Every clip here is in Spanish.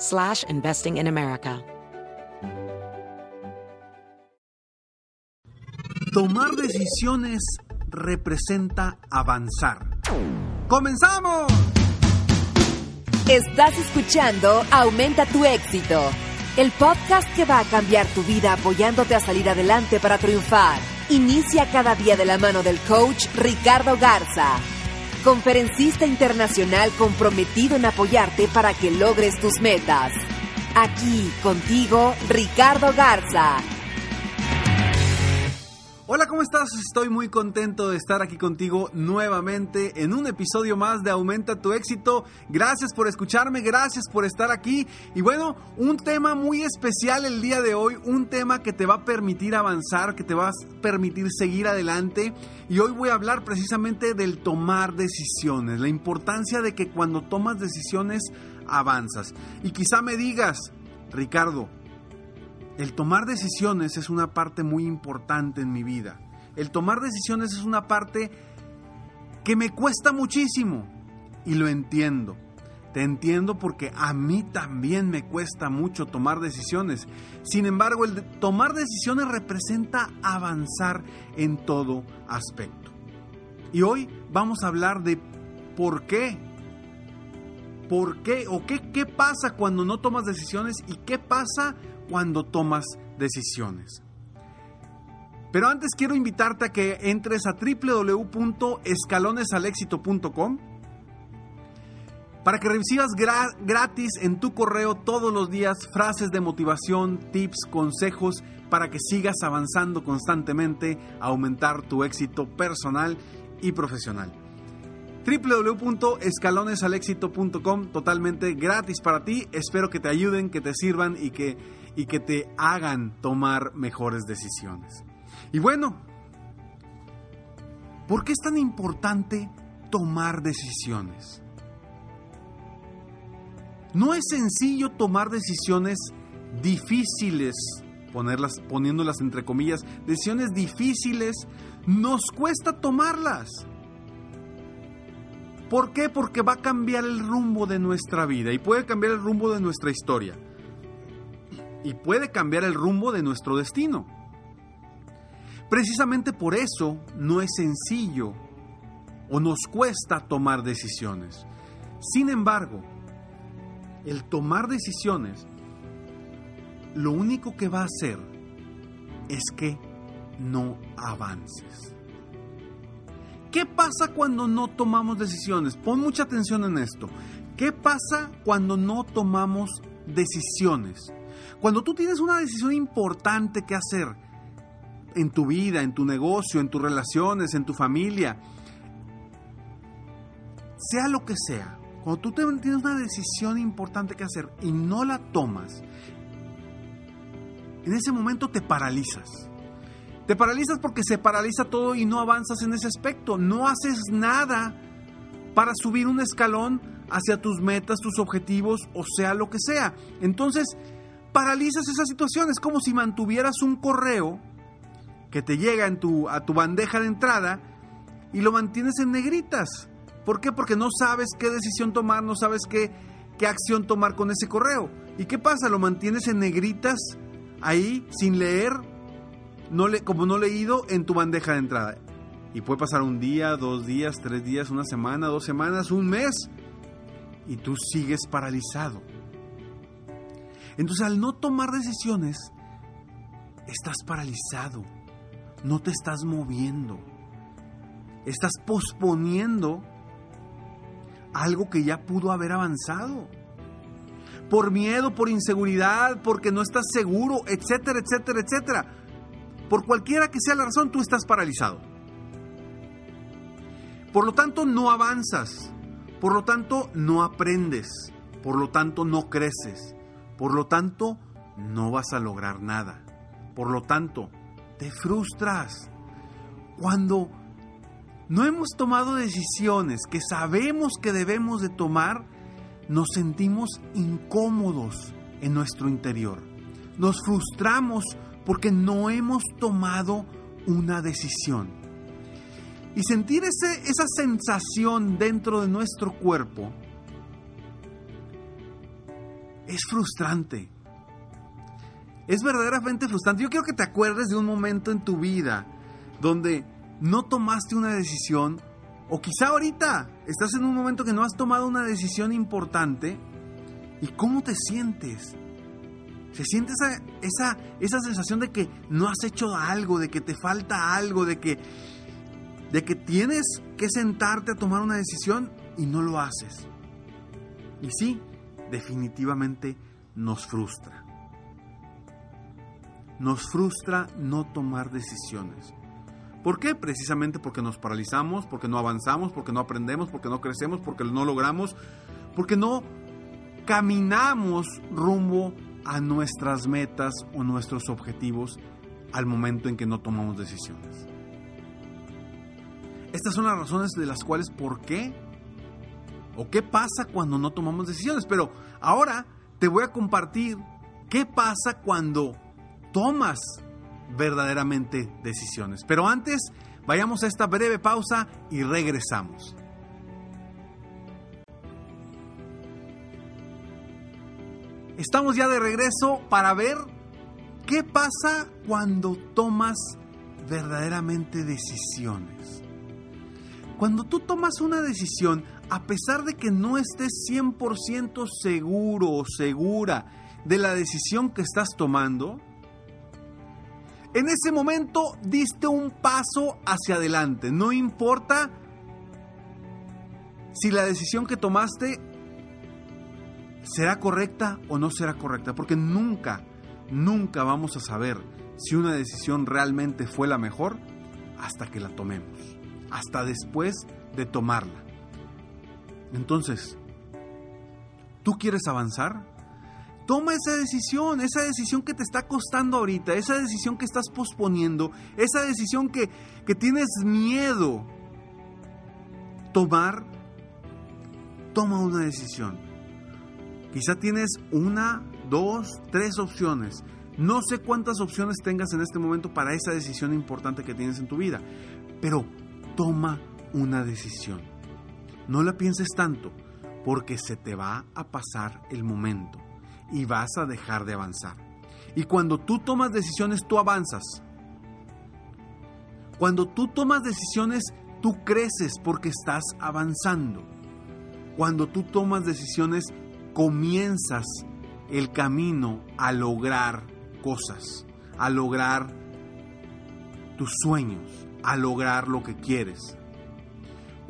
slash investing in America. Tomar decisiones representa avanzar. ¡Comenzamos! Estás escuchando Aumenta tu éxito, el podcast que va a cambiar tu vida apoyándote a salir adelante para triunfar. Inicia cada día de la mano del coach Ricardo Garza, conferencista internacional comprometido en apoyarte para que logres tus metas. Aquí contigo, Ricardo Garza. Hola, ¿cómo estás? Estoy muy contento de estar aquí contigo nuevamente en un episodio más de Aumenta tu éxito. Gracias por escucharme, gracias por estar aquí. Y bueno, un tema muy especial el día de hoy, un tema que te va a permitir avanzar, que te va a permitir seguir adelante. Y hoy voy a hablar precisamente del tomar decisiones, la importancia de que cuando tomas decisiones avanzas. Y quizá me digas, Ricardo, el tomar decisiones es una parte muy importante en mi vida. El tomar decisiones es una parte que me cuesta muchísimo y lo entiendo. Te entiendo porque a mí también me cuesta mucho tomar decisiones. Sin embargo, el tomar decisiones representa avanzar en todo aspecto. Y hoy vamos a hablar de por qué. ¿Por qué? ¿O qué, qué pasa cuando no tomas decisiones? ¿Y qué pasa cuando tomas decisiones. Pero antes quiero invitarte a que entres a www.escalonesalexito.com para que recibas gratis en tu correo todos los días frases de motivación, tips, consejos para que sigas avanzando constantemente aumentar tu éxito personal y profesional www.escalonesalexito.com totalmente gratis para ti. Espero que te ayuden, que te sirvan y que y que te hagan tomar mejores decisiones. Y bueno, ¿por qué es tan importante tomar decisiones? No es sencillo tomar decisiones difíciles, ponerlas, poniéndolas entre comillas, decisiones difíciles, nos cuesta tomarlas. ¿Por qué? Porque va a cambiar el rumbo de nuestra vida y puede cambiar el rumbo de nuestra historia y puede cambiar el rumbo de nuestro destino. Precisamente por eso no es sencillo o nos cuesta tomar decisiones. Sin embargo, el tomar decisiones lo único que va a hacer es que no avances. ¿Qué pasa cuando no tomamos decisiones? Pon mucha atención en esto. ¿Qué pasa cuando no tomamos decisiones? Cuando tú tienes una decisión importante que hacer en tu vida, en tu negocio, en tus relaciones, en tu familia, sea lo que sea, cuando tú tienes una decisión importante que hacer y no la tomas, en ese momento te paralizas. Te paralizas porque se paraliza todo y no avanzas en ese aspecto. No haces nada para subir un escalón hacia tus metas, tus objetivos, o sea lo que sea. Entonces, paralizas esa situación. Es como si mantuvieras un correo que te llega en tu, a tu bandeja de entrada y lo mantienes en negritas. ¿Por qué? Porque no sabes qué decisión tomar, no sabes qué, qué acción tomar con ese correo. ¿Y qué pasa? Lo mantienes en negritas ahí sin leer, como no leído en tu bandeja de entrada. Y puede pasar un día, dos días, tres días, una semana, dos semanas, un mes. Y tú sigues paralizado. Entonces al no tomar decisiones, estás paralizado, no te estás moviendo, estás posponiendo algo que ya pudo haber avanzado. Por miedo, por inseguridad, porque no estás seguro, etcétera, etcétera, etcétera. Por cualquiera que sea la razón, tú estás paralizado. Por lo tanto, no avanzas. Por lo tanto, no aprendes. Por lo tanto, no creces. Por lo tanto, no vas a lograr nada. Por lo tanto, te frustras. Cuando no hemos tomado decisiones que sabemos que debemos de tomar, nos sentimos incómodos en nuestro interior. Nos frustramos porque no hemos tomado una decisión. Y sentir esa sensación dentro de nuestro cuerpo es frustrante. Es verdaderamente frustrante. Yo quiero que te acuerdes de un momento en tu vida donde no tomaste una decisión o quizá ahorita estás en un momento que no has tomado una decisión importante y cómo te sientes. Se siente esa, esa, esa sensación de que no has hecho algo, de que te falta algo, de que, de que tienes que sentarte a tomar una decisión y no lo haces. Y sí, definitivamente nos frustra. Nos frustra no tomar decisiones. ¿Por qué? Precisamente porque nos paralizamos, porque no avanzamos, porque no aprendemos, porque no crecemos, porque no logramos, porque no caminamos rumbo a nuestras metas o nuestros objetivos al momento en que no tomamos decisiones. Estas son las razones de las cuales por qué o qué pasa cuando no tomamos decisiones. Pero ahora te voy a compartir qué pasa cuando tomas verdaderamente decisiones. Pero antes, vayamos a esta breve pausa y regresamos. Estamos ya de regreso para ver qué pasa cuando tomas verdaderamente decisiones. Cuando tú tomas una decisión, a pesar de que no estés 100% seguro o segura de la decisión que estás tomando, en ese momento diste un paso hacia adelante. No importa si la decisión que tomaste será correcta o no será correcta, porque nunca, nunca vamos a saber si una decisión realmente fue la mejor hasta que la tomemos, hasta después de tomarla. Entonces, ¿tú quieres avanzar? Toma esa decisión, esa decisión que te está costando ahorita, esa decisión que estás posponiendo, esa decisión que, que tienes miedo. Tomar, toma una decisión. Quizá tienes una, dos, tres opciones. No sé cuántas opciones tengas en este momento para esa decisión importante que tienes en tu vida, pero toma una decisión. No la pienses tanto, porque se te va a pasar el momento y vas a dejar de avanzar. Y cuando tú tomas decisiones, tú avanzas. Cuando tú tomas decisiones, tú creces porque estás avanzando. Cuando tú tomas decisiones, comienzas el camino a lograr cosas, a lograr tus sueños, a lograr lo que quieres.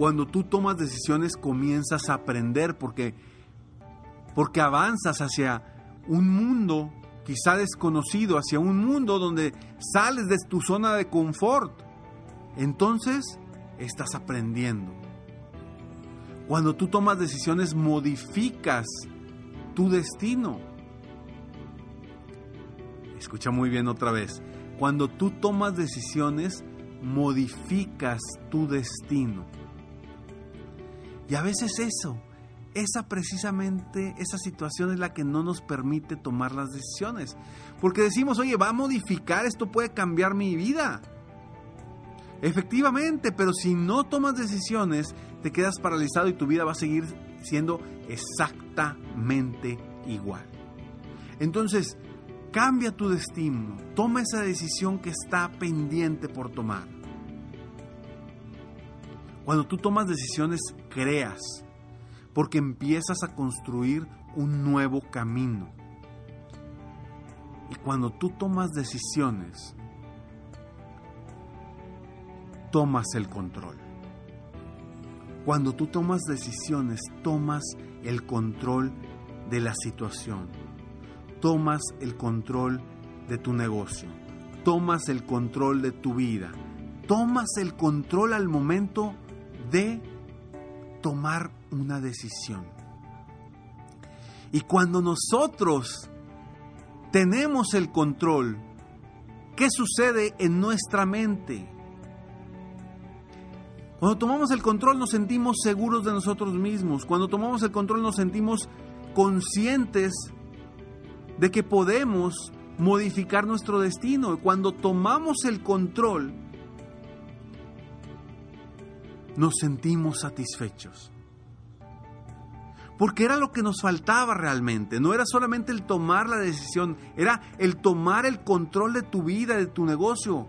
Cuando tú tomas decisiones, comienzas a aprender porque porque avanzas hacia un mundo quizá desconocido, hacia un mundo donde sales de tu zona de confort. Entonces, estás aprendiendo. Cuando tú tomas decisiones, modificas tu destino. Escucha muy bien otra vez. Cuando tú tomas decisiones, modificas tu destino. Y a veces eso esa precisamente, esa situación es la que no nos permite tomar las decisiones. Porque decimos, oye, va a modificar, esto puede cambiar mi vida. Efectivamente, pero si no tomas decisiones, te quedas paralizado y tu vida va a seguir siendo exactamente igual. Entonces, cambia tu destino, toma esa decisión que está pendiente por tomar. Cuando tú tomas decisiones, creas, porque empiezas a construir un nuevo camino. Y cuando tú tomas decisiones, tomas el control. Cuando tú tomas decisiones, tomas el control de la situación. Tomas el control de tu negocio. Tomas el control de tu vida. Tomas el control al momento de tomar una decisión. Y cuando nosotros tenemos el control, ¿qué sucede en nuestra mente? Cuando tomamos el control nos sentimos seguros de nosotros mismos. Cuando tomamos el control nos sentimos conscientes de que podemos modificar nuestro destino. Cuando tomamos el control nos sentimos satisfechos. Porque era lo que nos faltaba realmente. No era solamente el tomar la decisión, era el tomar el control de tu vida, de tu negocio,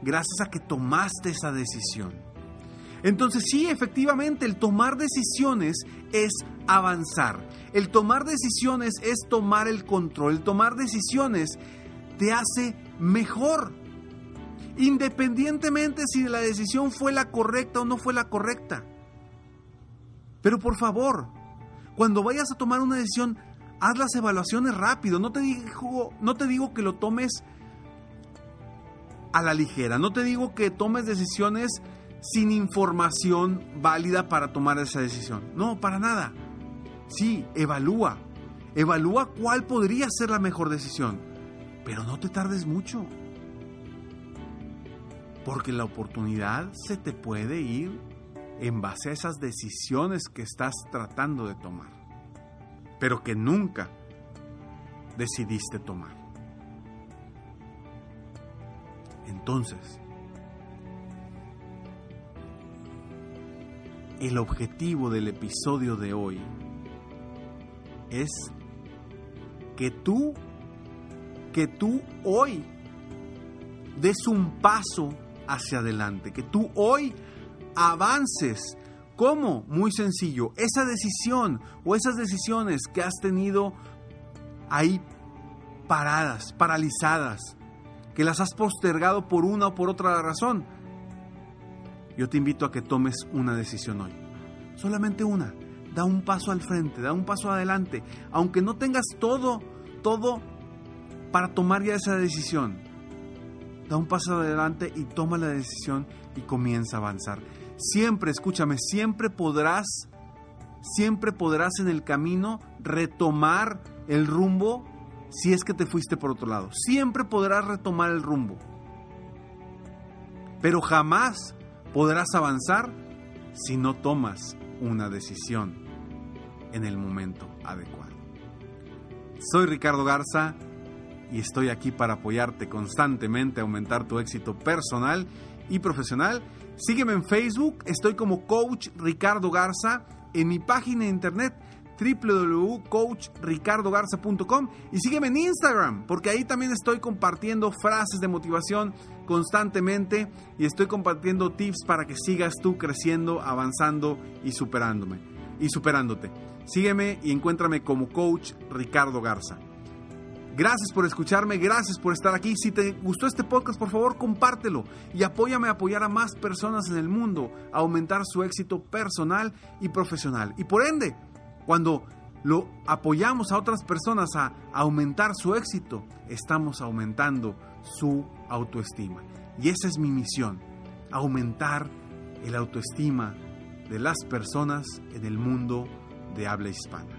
gracias a que tomaste esa decisión. Entonces sí, efectivamente, el tomar decisiones es avanzar. El tomar decisiones es tomar el control. El tomar decisiones te hace mejor. Independientemente si la decisión fue la correcta o no fue la correcta. Pero por favor, cuando vayas a tomar una decisión, haz las evaluaciones rápido. No te digo, no te digo que lo tomes a la ligera. No te digo que tomes decisiones sin información válida para tomar esa decisión. No, para nada. Sí, evalúa. Evalúa cuál podría ser la mejor decisión. Pero no te tardes mucho. Porque la oportunidad se te puede ir en base a esas decisiones que estás tratando de tomar. Pero que nunca decidiste tomar. Entonces, el objetivo del episodio de hoy es que tú, que tú hoy des un paso hacia adelante, que tú hoy avances. ¿Cómo? Muy sencillo. Esa decisión o esas decisiones que has tenido ahí paradas, paralizadas, que las has postergado por una o por otra razón, yo te invito a que tomes una decisión hoy. Solamente una. Da un paso al frente, da un paso adelante. Aunque no tengas todo, todo para tomar ya esa decisión. Da un paso adelante y toma la decisión y comienza a avanzar. Siempre, escúchame, siempre podrás, siempre podrás en el camino retomar el rumbo si es que te fuiste por otro lado. Siempre podrás retomar el rumbo. Pero jamás podrás avanzar si no tomas una decisión en el momento adecuado. Soy Ricardo Garza y estoy aquí para apoyarte constantemente aumentar tu éxito personal y profesional. Sígueme en Facebook, estoy como Coach Ricardo Garza, en mi página de internet www.coachricardogarza.com y sígueme en Instagram, porque ahí también estoy compartiendo frases de motivación constantemente y estoy compartiendo tips para que sigas tú creciendo, avanzando y superándome y superándote. Sígueme y encuéntrame como coach Ricardo Garza. Gracias por escucharme, gracias por estar aquí. Si te gustó este podcast, por favor, compártelo y apóyame a apoyar a más personas en el mundo a aumentar su éxito personal y profesional. Y por ende, cuando lo apoyamos a otras personas a aumentar su éxito, estamos aumentando su autoestima. Y esa es mi misión, aumentar el autoestima de las personas en el mundo de habla hispana.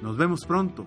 Nos vemos pronto.